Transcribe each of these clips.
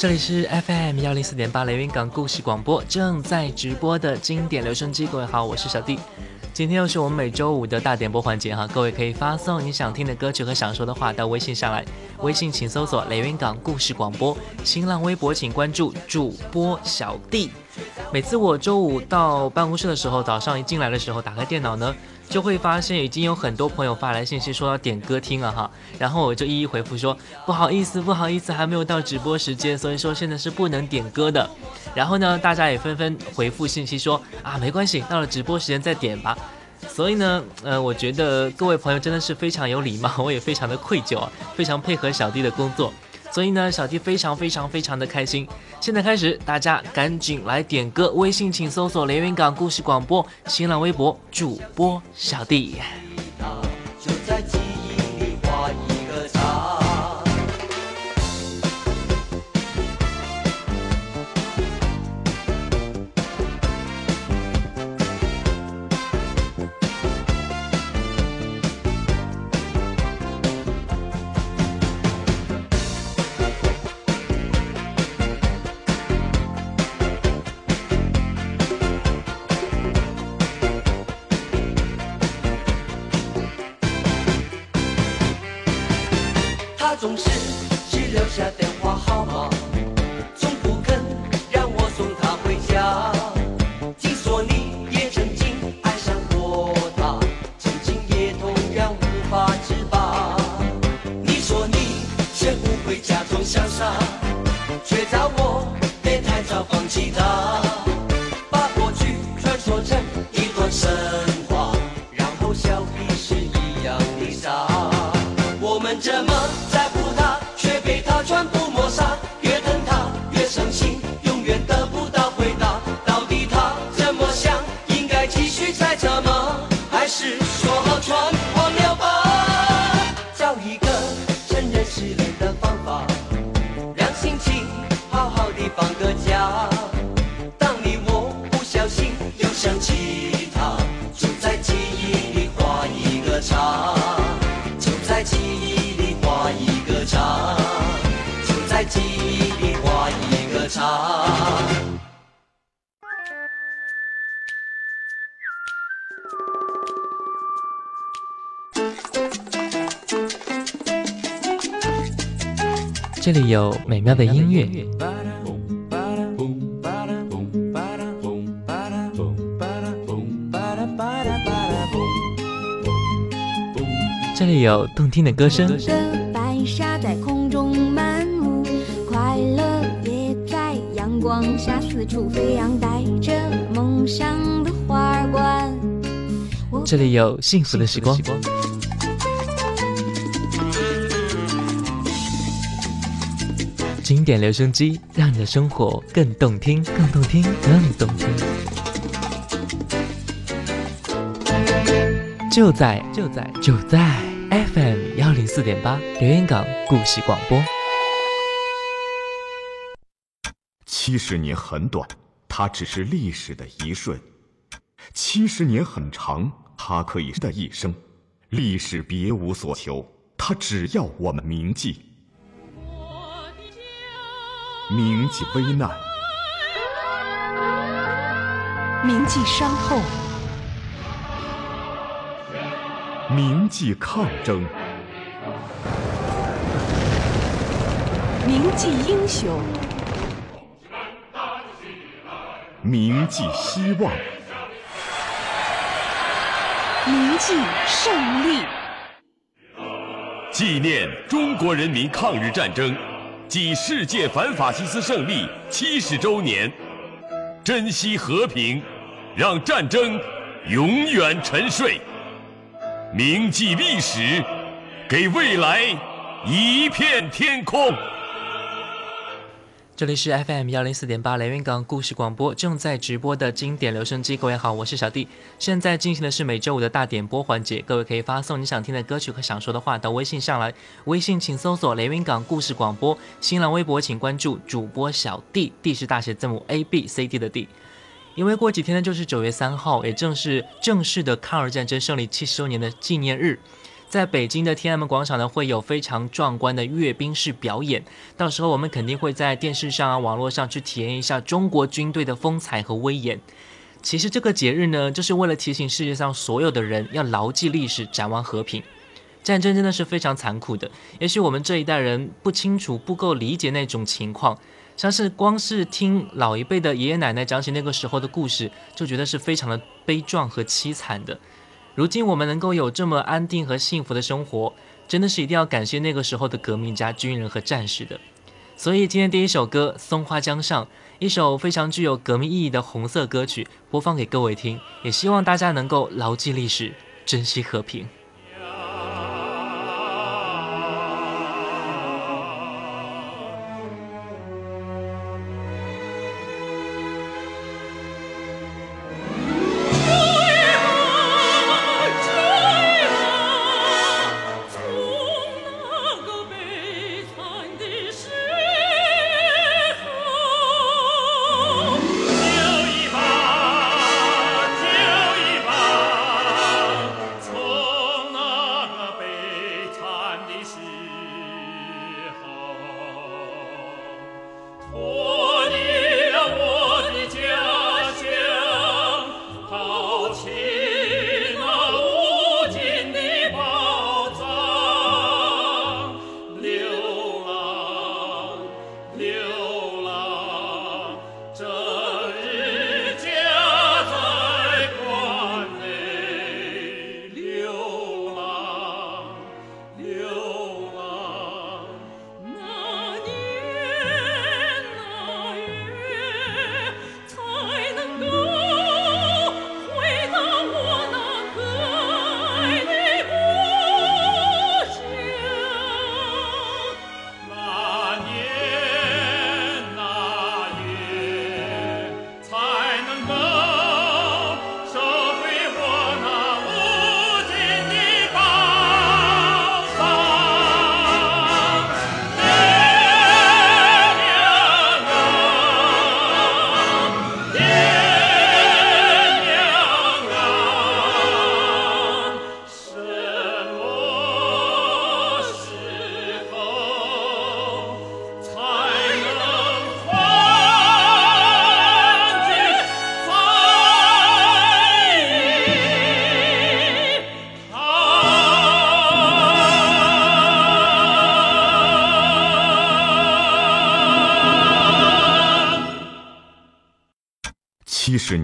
这里是 FM 幺零四点八雷云港故事广播，正在直播的经典留声机。各位好，我是小弟。今天又是我们每周五的大点播环节哈，各位可以发送你想听的歌曲和想说的话到微信上来，微信请搜索雷云港故事广播，新浪微博请关注主播小弟。每次我周五到办公室的时候，早上一进来的时候，打开电脑呢。就会发现已经有很多朋友发来信息说要点歌听了哈，然后我就一一回复说不好意思不好意思还没有到直播时间，所以说现在是不能点歌的。然后呢，大家也纷纷回复信息说啊没关系，到了直播时间再点吧。所以呢，呃，我觉得各位朋友真的是非常有礼貌，我也非常的愧疚啊，非常配合小弟的工作。所以呢，小弟非常非常非常的开心。现在开始，大家赶紧来点歌，微信请搜索“连云港故事广播”，新浪微博主播小弟。总是只留下电话号码。这里有美妙的音乐，这里有动听的歌声。四处飞扬，带着梦想的花冠。这里有幸福的时光。经典留声机，让你的生活更动听，更动听，更动听。就在就在就在 FM 幺零四点八，留言港故事广播。七十年很短，它只是历史的一瞬；七十年很长，它可以的一生。历史别无所求，它只要我们铭记。铭记危难，铭记伤痛，铭记抗争，铭记英雄，铭记希望，铭记胜利，纪念中国人民抗日战争。暨世界反法西斯胜利七十周年，珍惜和平，让战争永远沉睡，铭记历史，给未来一片天空。这里是 FM 幺零四点八连云港故事广播，正在直播的经典留声机。各位好，我是小弟。现在进行的是每周五的大点播环节，各位可以发送你想听的歌曲和想说的话到微信上来。微信请搜索连云港故事广播，新浪微博请关注主播小弟，D 是大写字母 A B C D 的 D。因为过几天呢就是九月三号，也正是正式的抗日战争胜利七十周年的纪念日。在北京的天安门广场呢，会有非常壮观的阅兵式表演。到时候我们肯定会在电视上啊、网络上去体验一下中国军队的风采和威严。其实这个节日呢，就是为了提醒世界上所有的人要牢记历史，展望和平。战争真的是非常残酷的，也许我们这一代人不清楚、不够理解那种情况，像是光是听老一辈的爷爷奶奶讲起那个时候的故事，就觉得是非常的悲壮和凄惨的。如今我们能够有这么安定和幸福的生活，真的是一定要感谢那个时候的革命家、军人和战士的。所以今天第一首歌《松花江上》，一首非常具有革命意义的红色歌曲，播放给各位听，也希望大家能够牢记历史，珍惜和平。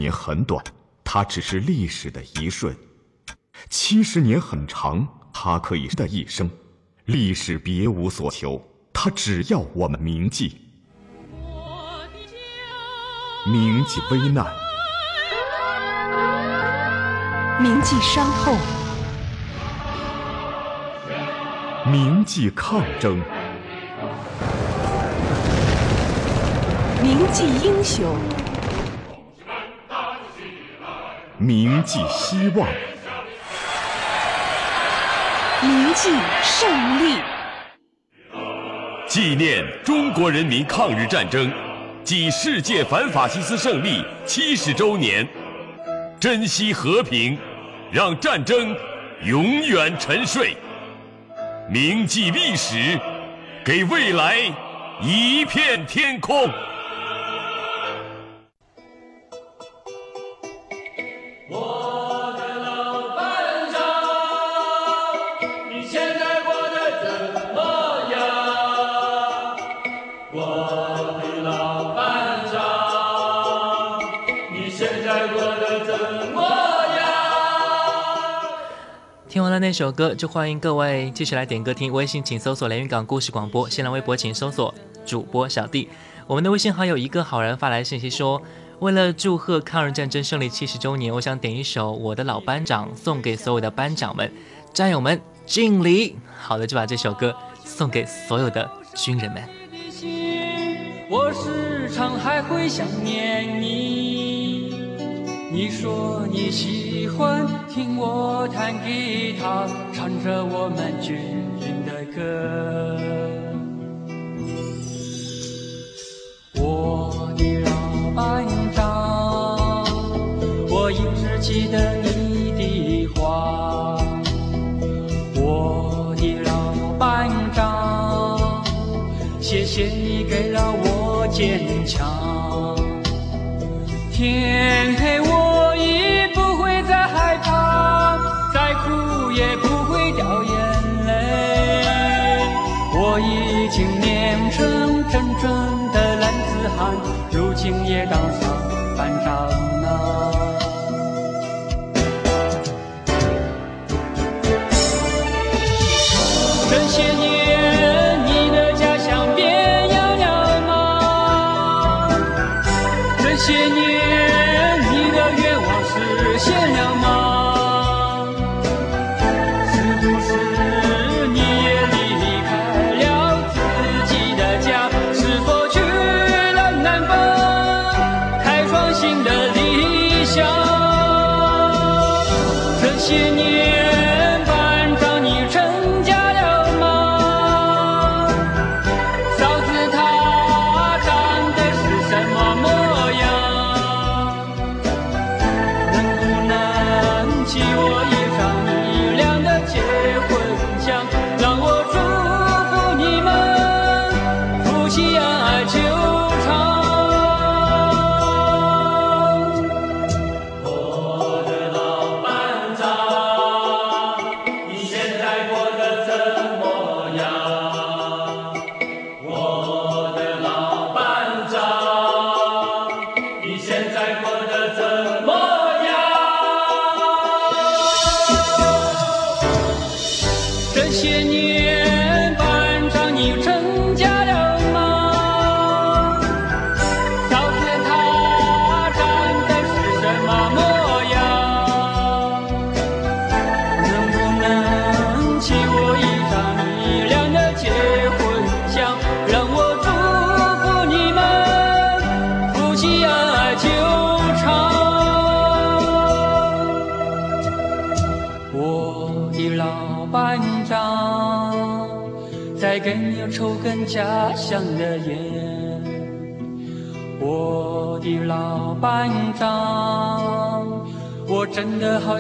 年很短，它只是历史的一瞬；七十年很长，它可以的一生。历史别无所求，它只要我们铭记，铭记危难，铭记伤痛，铭记抗争，铭记英雄。铭记希望，铭记胜利，纪念中国人民抗日战争暨世界反法西斯胜利七十周年，珍惜和平，让战争永远沉睡。铭记历史，给未来一片天空。首歌就欢迎各位继续来点歌听，微信请搜索连云港故事广播，新浪微博请搜索主播小弟。我们的微信好友一个好人发来信息说，为了祝贺抗日战争胜利七十周年，我想点一首我的老班长，送给所有的班长们、战友们敬礼。好的，就把这首歌送给所有的军人们。我时常还会想念你，你说你喜欢听我弹吉他，唱着我们军人的歌。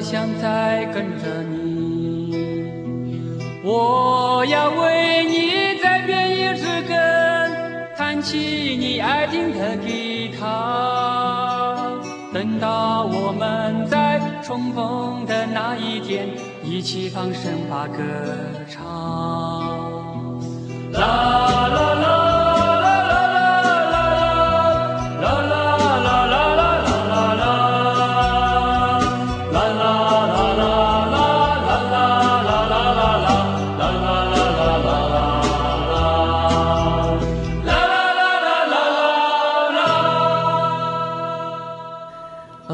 想再跟着你。我要为你再编一支歌，弹起你爱听的吉他。等到我们再重逢的那一天，一起放声把歌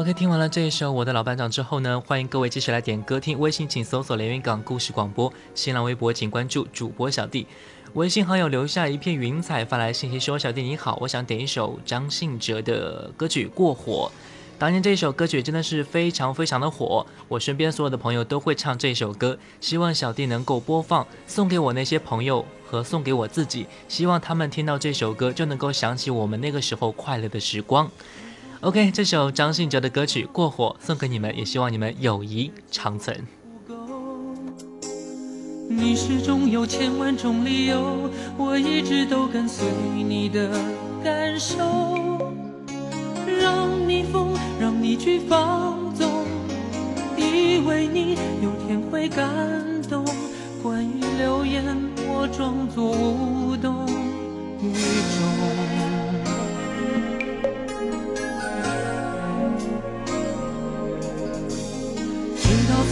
OK，听完了这一首《我的老班长》之后呢，欢迎各位继续来点歌听。微信请搜索连云港故事广播，新浪微博请关注主播小弟。微信好友留下一片云彩发来信息说：“小弟你好，我想点一首张信哲的歌曲《过火》。当年这首歌曲真的是非常非常的火，我身边所有的朋友都会唱这首歌。希望小弟能够播放，送给我那些朋友和送给我自己，希望他们听到这首歌就能够想起我们那个时候快乐的时光。” OK，这首张信哲的歌曲《过火》送给你们，也希望你们友谊长存。你始终有千万种理由，我一直都跟随你的感受，让你疯，让你去放纵，以为你有天会感动。关于流言，我装作无动于衷。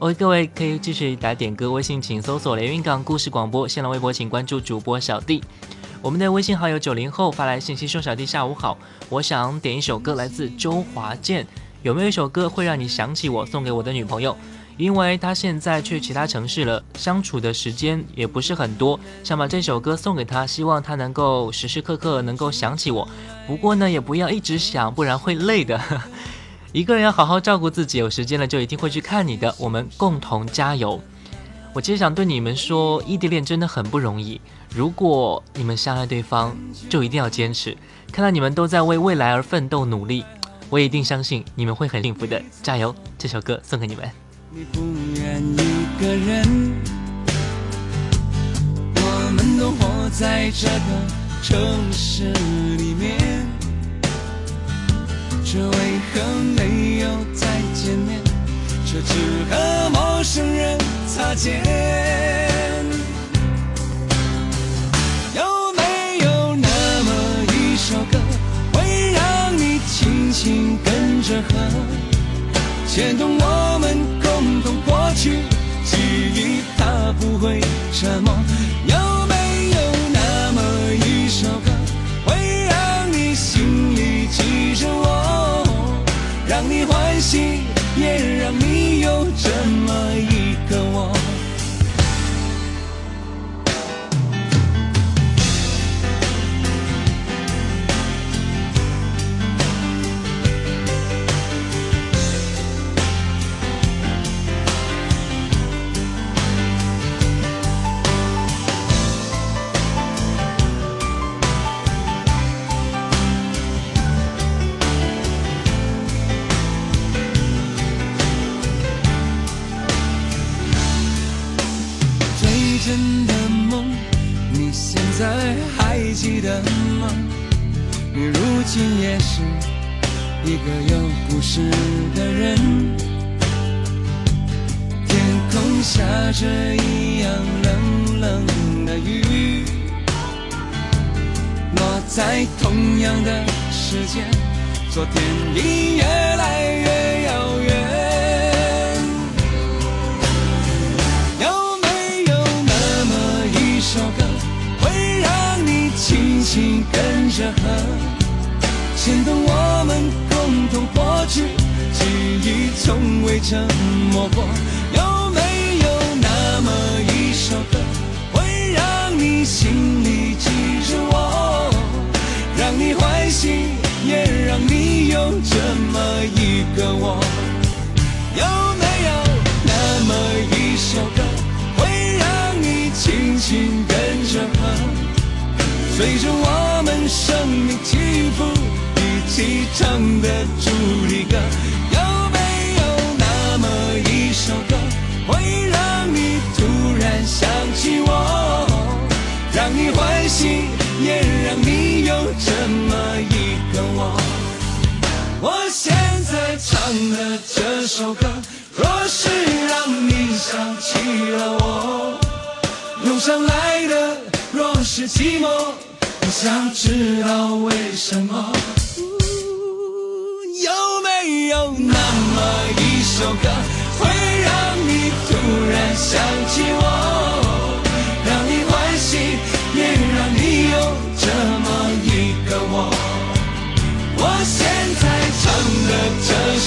哦，各位可以继续来点歌，微信请搜索连云港故事广播，新浪微博请关注主播小弟。我们的微信好友九零后发来信息说：“小弟下午好，我想点一首歌，来自周华健，有没有一首歌会让你想起我，送给我的女朋友？因为她现在去其他城市了，相处的时间也不是很多，想把这首歌送给她，希望她能够时时刻刻能够想起我。不过呢，也不要一直想，不然会累的。”一个人要好好照顾自己，有时间了就一定会去看你的。我们共同加油！我其实想对你们说，异地恋真的很不容易。如果你们相爱对方，就一定要坚持。看到你们都在为未来而奋斗努力，我也一定相信你们会很幸福的。加油！这首歌送给你们。你不愿一个人，我们都活在这个城市里面。这为何没有再见面？却只和陌生人擦肩。有没有那么一首歌，会让你轻轻跟着和，牵动我们共同过去记忆，它不会沉默。有没让你欢喜，也让你有这么你欢喜，也让你有这么一个我？我现在唱的这首歌，若是让你想起了我，涌上来的若是寂寞，我想知道为什么。有没有那么一首歌，会让你突然想起我，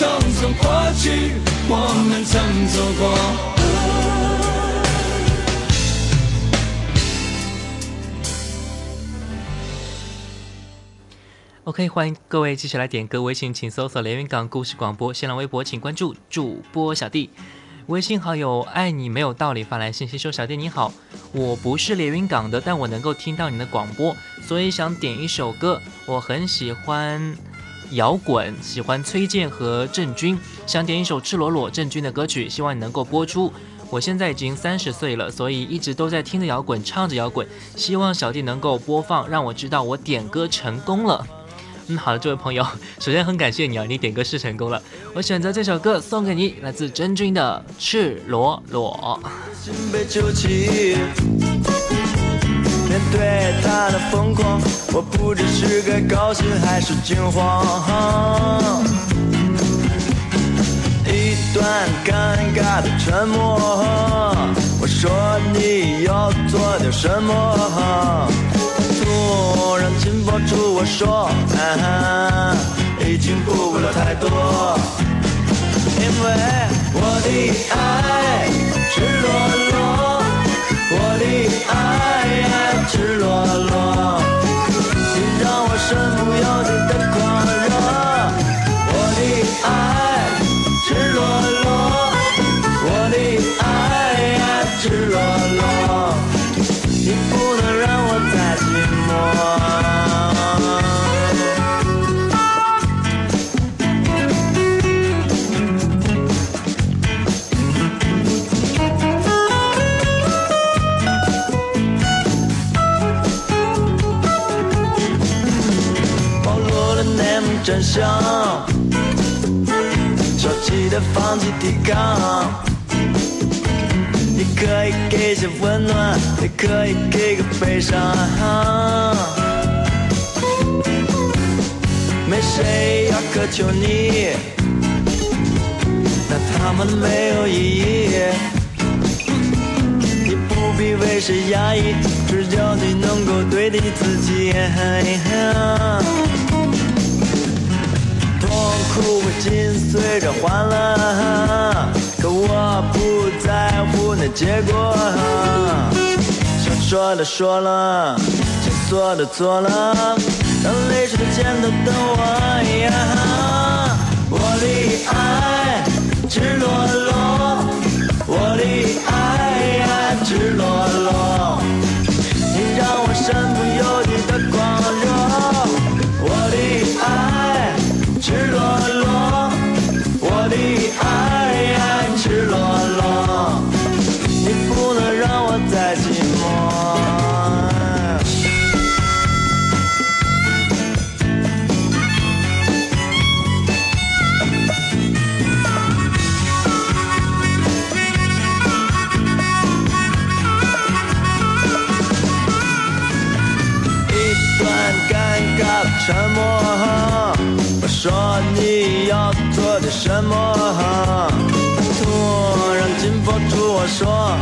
匆匆过去，我们曾走过。OK，欢迎各位继续来点歌，微信请搜索连云港故事广播，新浪微博请关注主播小弟，微信好友爱你没有道理发来信息说小弟你好，我不是连云港的，但我能够听到你的广播，所以想点一首歌，我很喜欢摇滚，喜欢崔健和郑钧，想点一首赤裸裸郑钧的歌曲，希望你能够播出。我现在已经三十岁了，所以一直都在听着摇滚，唱着摇滚，希望小弟能够播放，让我知道我点歌成功了。嗯，好的，这位朋友，首先很感谢你啊，你点歌是成功了。我选择这首歌送给你，来自真君的《赤裸裸》。对他的疯狂，我不知是该高兴还是惊慌。一段尴尬的沉默，我说你要做点什么？突然紧抱住我说，啊，已经顾不了太多。因为我的爱赤裸裸，我的爱赤裸裸，你让我身不由己真相，着急的放弃抵抗。你可以给些温暖，也可以给个悲伤。没谁要苛求你，那他们没有意义。你不必为谁压抑，只要你能够对得起自己。不会紧随着欢乐，可我不在乎那结果。想说的说了，想做的做了，让泪水的见头的我。我的爱赤裸裸，我的爱赤裸裸，你让我身不由。什么？突然禁不住我说，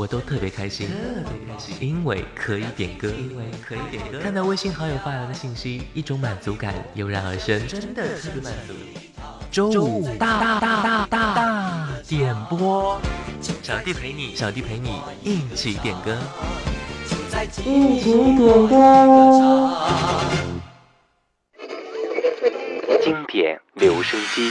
我都特别开心，特别开心，因为可以点歌，因为可以点歌。看到微信好友发来的信息，一种满足感油然而生，真的特别满足。周五大大大大大大点播，小弟陪你，小弟陪你一起点歌，一起点歌。经典留声机。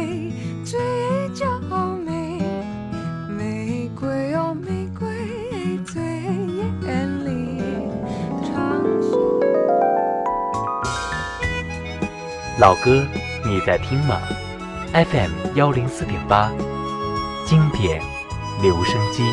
最娇美，玫瑰哦玫瑰最艳丽，长袖。老歌，你在听吗？FM 幺零四点八，经典留声机。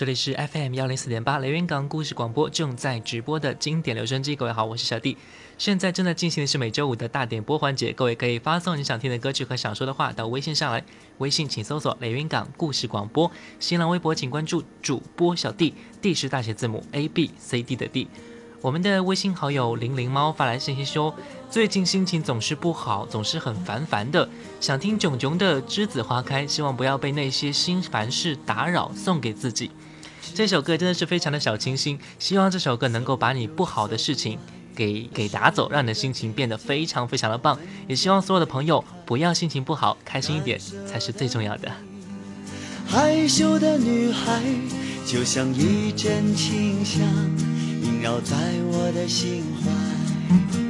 这里是 FM 幺零四点八雷云港故事广播正在直播的经典留声机。各位好，我是小弟。现在正在进行的是每周五的大点播环节，各位可以发送你想听的歌曲和想说的话到微信上来。微信请搜索雷云港故事广播，新浪微博请关注主播小弟，D 是大写字母 A B C D 的 D。我们的微信好友零零猫发来信息说，最近心情总是不好，总是很烦烦的，想听囧囧的《栀子花开》，希望不要被那些心烦事打扰，送给自己。这首歌真的是非常的小清新，希望这首歌能够把你不好的事情给给打走，让你的心情变得非常非常的棒。也希望所有的朋友不要心情不好，开心一点才是最重要的。害羞的女孩，就像一阵清香，萦绕在我的心怀。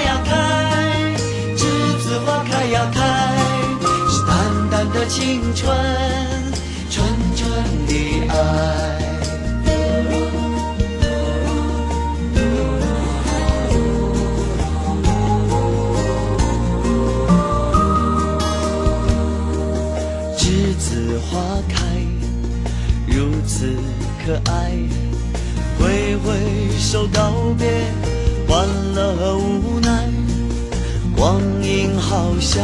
青春，纯纯的爱，栀子花开，如此可爱，挥挥手告别欢乐和无奈，光阴好像。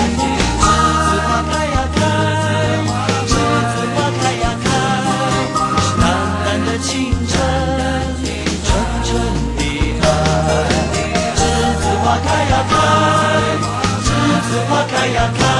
子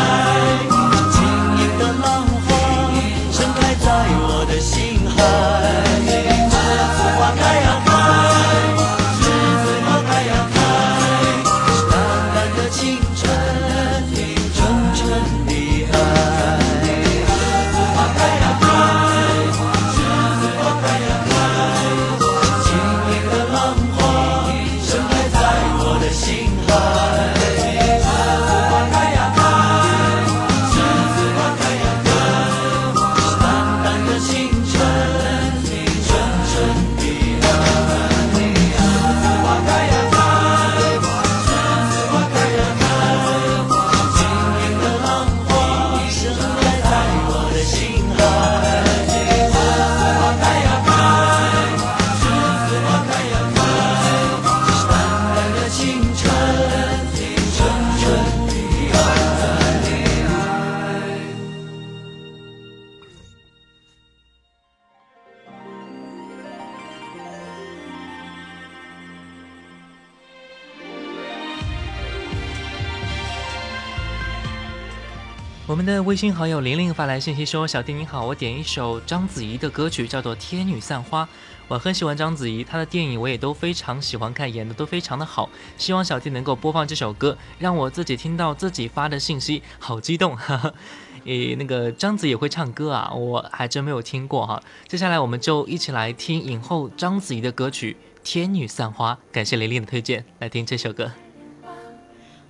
我们的微信好友玲玲发来信息说：“小弟你好，我点一首章子怡的歌曲，叫做《天女散花》。我很喜欢章子怡，她的电影我也都非常喜欢看，演的都非常的好。希望小弟能够播放这首歌，让我自己听到自己发的信息，好激动！哈哈。诶，那个章子怡也会唱歌啊，我还真没有听过哈。接下来我们就一起来听影后章子怡的歌曲《天女散花》，感谢玲玲的推荐，来听这首歌。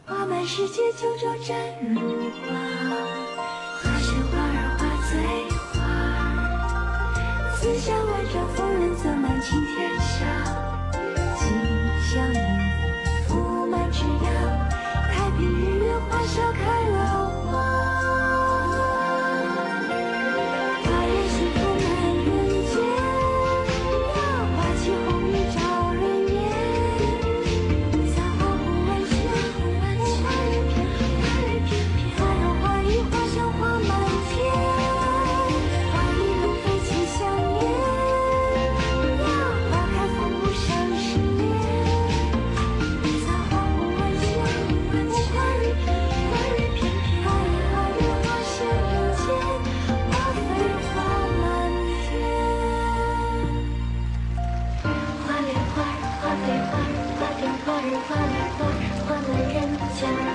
花满世界，九州沾如。花下万丈风 Jim.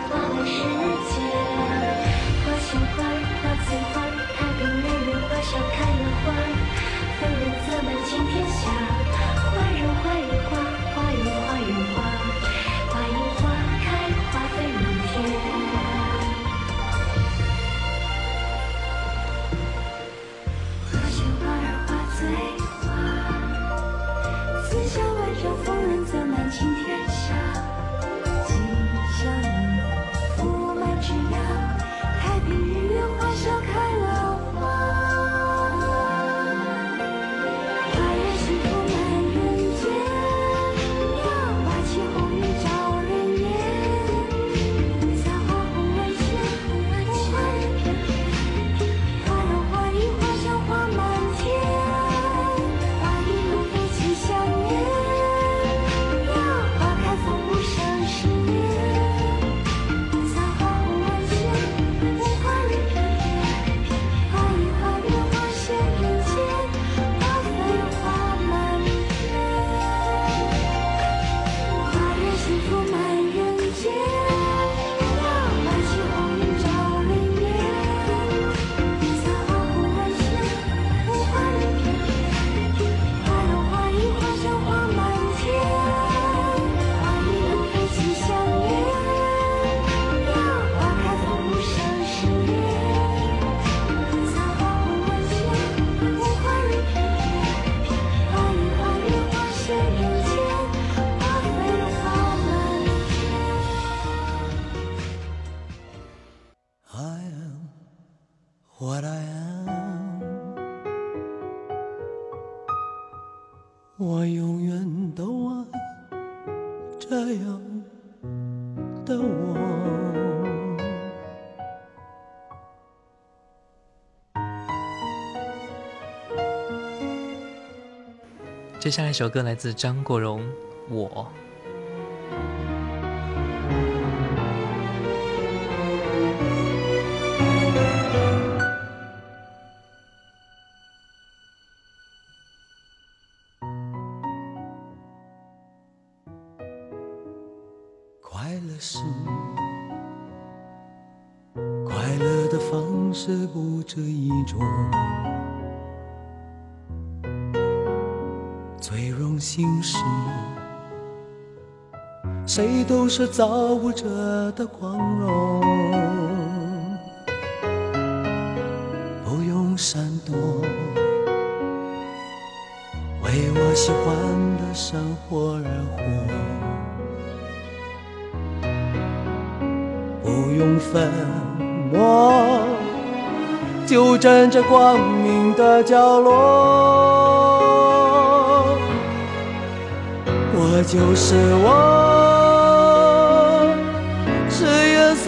What I am，我永远都爱这样的我。接下来一首歌来自张国荣，《我》。是造物者的光荣，不用闪躲，为我喜欢的生活而活。不用粉墨，就站在光明的角落。我就是我，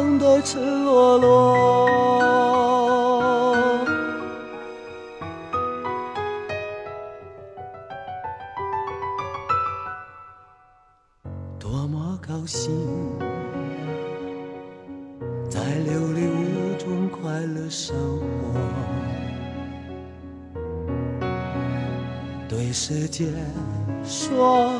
盛放的赤裸裸。多么高兴！在琉璃屋中快乐生活，对世界说，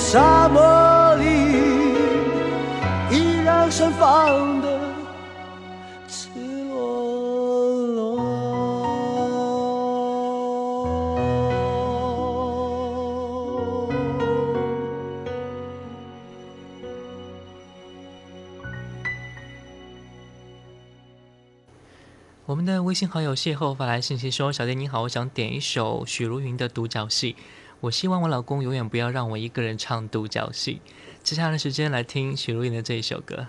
沙漠里，依然盛放的赤裸裸。我们的微信好友邂逅发来信息说：“小弟你好，我想点一首许茹芸的《独角戏》，我希望我老公永远不要让我一个人唱独角戏。”接下来的时间来听许茹芸的这一首歌。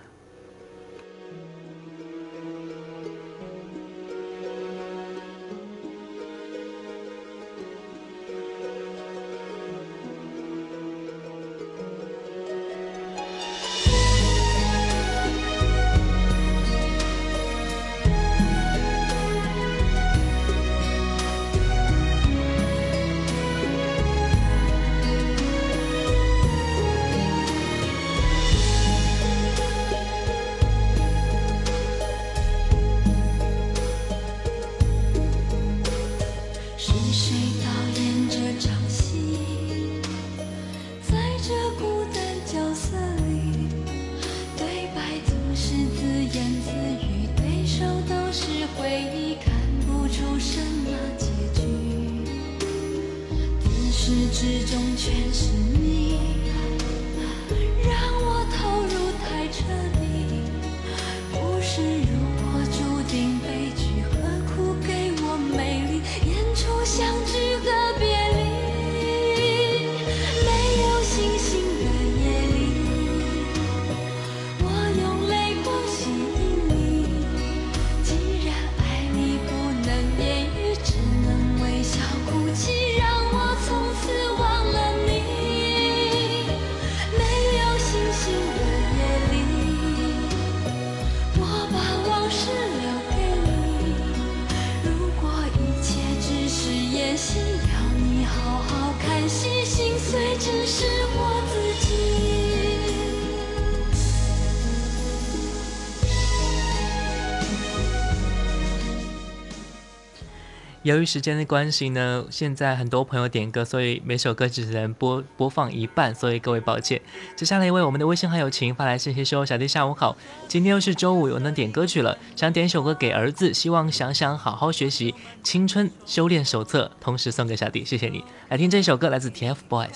由于时间的关系呢，现在很多朋友点歌，所以每首歌只能播播放一半，所以各位抱歉。接下来一位我们的微信好友晴发来信息说：“小弟下午好，今天又是周五，又能点歌曲了，想点一首歌给儿子，希望想想好好学习《青春修炼手册》，同时送给小弟，谢谢你。来听这首歌，来自 TFBOYS。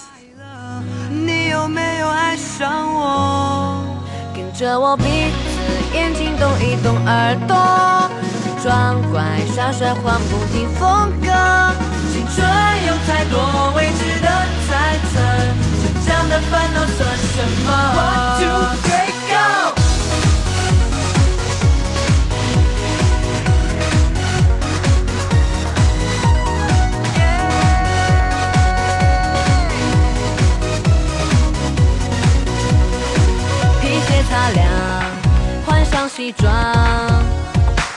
你有没有爱上我？跟着我鼻子、眼睛动一动，耳朵装乖耍帅，换不停风格。青春有太多未知的猜测，成长的烦恼算什么？One two three go。皮鞋擦亮，换上西装，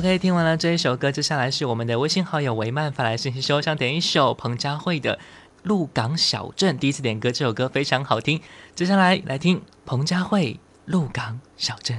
OK，听完了这一首歌，接下来是我们的微信好友维曼发来信息说，想点一首彭佳慧的《鹿港小镇》，第一次点歌，这首歌非常好听。接下来来听彭佳慧《鹿港小镇》。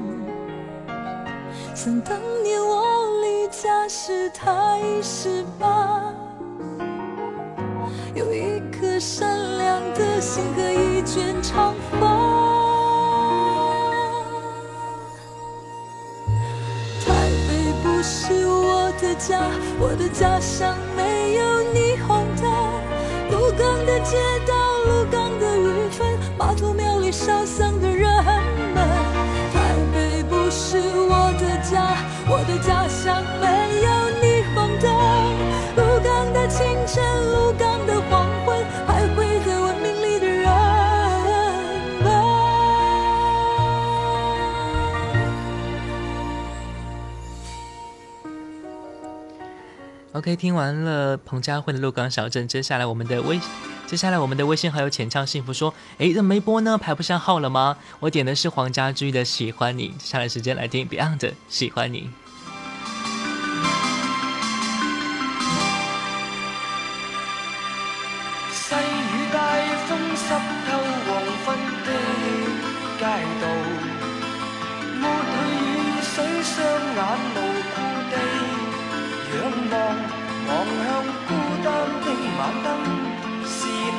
想当年我离家时，他已十八，有一颗善良的心和一卷长发。台北不是我的家，我的家乡没有霓虹灯。鹿港的街道，鹿港的渔村，妈祖庙里烧香 OK，听完了彭佳慧的《鹿港小镇》，接下来我们的微，接下来我们的微信好友浅唱幸福说：“诶，怎么没播呢？排不上号了吗？”我点的是黄家驹的《喜欢你》，接下来时间来听 Beyond 的《喜欢你》。细雨大风湿透黃昏的街道，抹去雨水，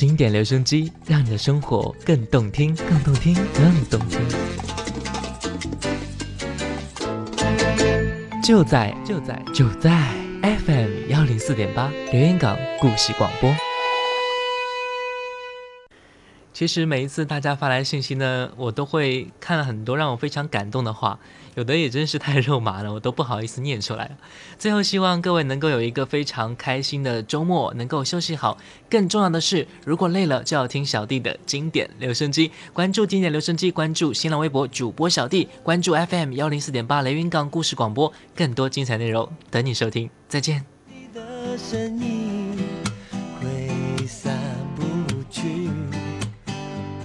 经典留声机，让你的生活更动听，更动听，更动听。就在就在就在 FM 幺零四点八，留言港故事广播。其实每一次大家发来信息呢，我都会看了很多让我非常感动的话，有的也真是太肉麻了，我都不好意思念出来。最后希望各位能够有一个非常开心的周末，能够休息好。更重要的是，如果累了，就要听小弟的经典留声机，关注经典留声机，关注新浪微博主播小弟，关注 FM 幺零四点八雷云港故事广播，更多精彩内容等你收听。再见。的身影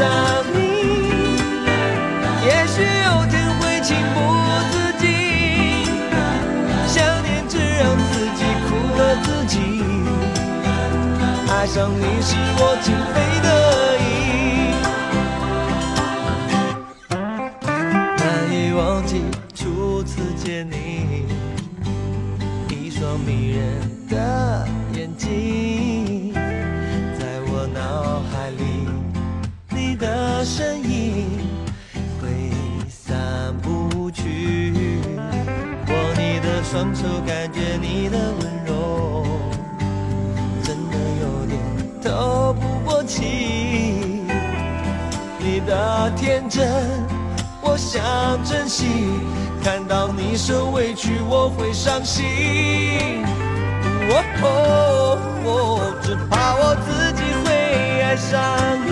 想你。也许有天会情不自禁，想念只让自己苦了自己。爱上你是我情非得已，难以忘记初次见你，一双迷人真，我想珍惜。看到你受委屈，我会伤心。哦，只怕我自己会爱上你。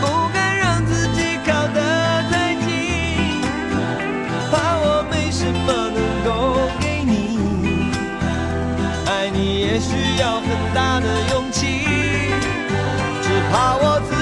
不敢让自己靠得太近，怕我没什么能够给你。爱你也需要很大的勇气，只怕我自己